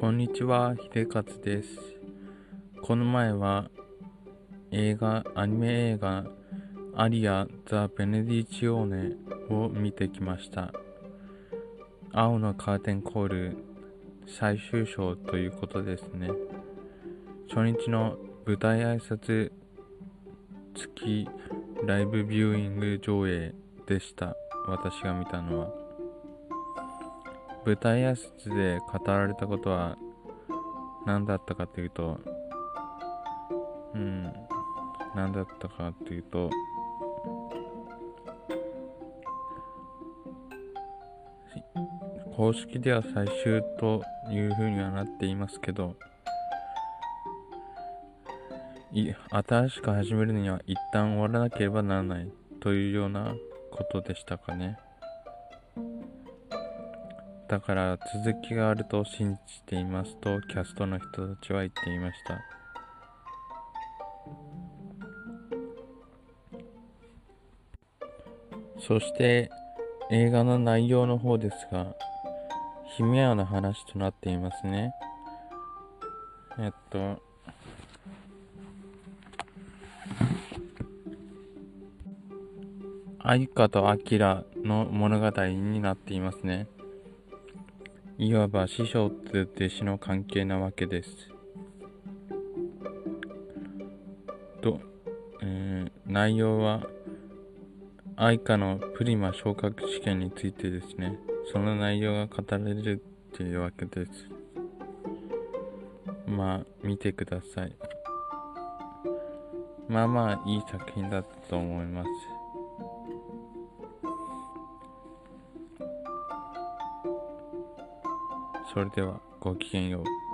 こんにちは、秀勝です。この前は映画、アニメ映画、アリア・ザ・ベネディチオーネを見てきました。青のカーテンコール最終章ということですね。初日の舞台挨拶付きライブビューイング上映でした。私が見たのは。舞台挨拶で語られたことは何だったかというと、うん、何だったかというと、公式では最終というふうにはなっていますけど、い新しく始めるには一旦終わらなければならないというようなことでしたかね。だから続きがあると信じていますとキャストの人たちは言っていました。そして映画の内容の方ですが、ヒメアの話となっていますね。えっと、アイカとアキラの物語になっていますね。いわば師匠と弟子の関係なわけです。と、えー、内容は、愛花のプリマ昇格試験についてですね、その内容が語られるっていうわけです。まあ、見てください。まあまあ、いい作品だったと思います。それではごきげんよう。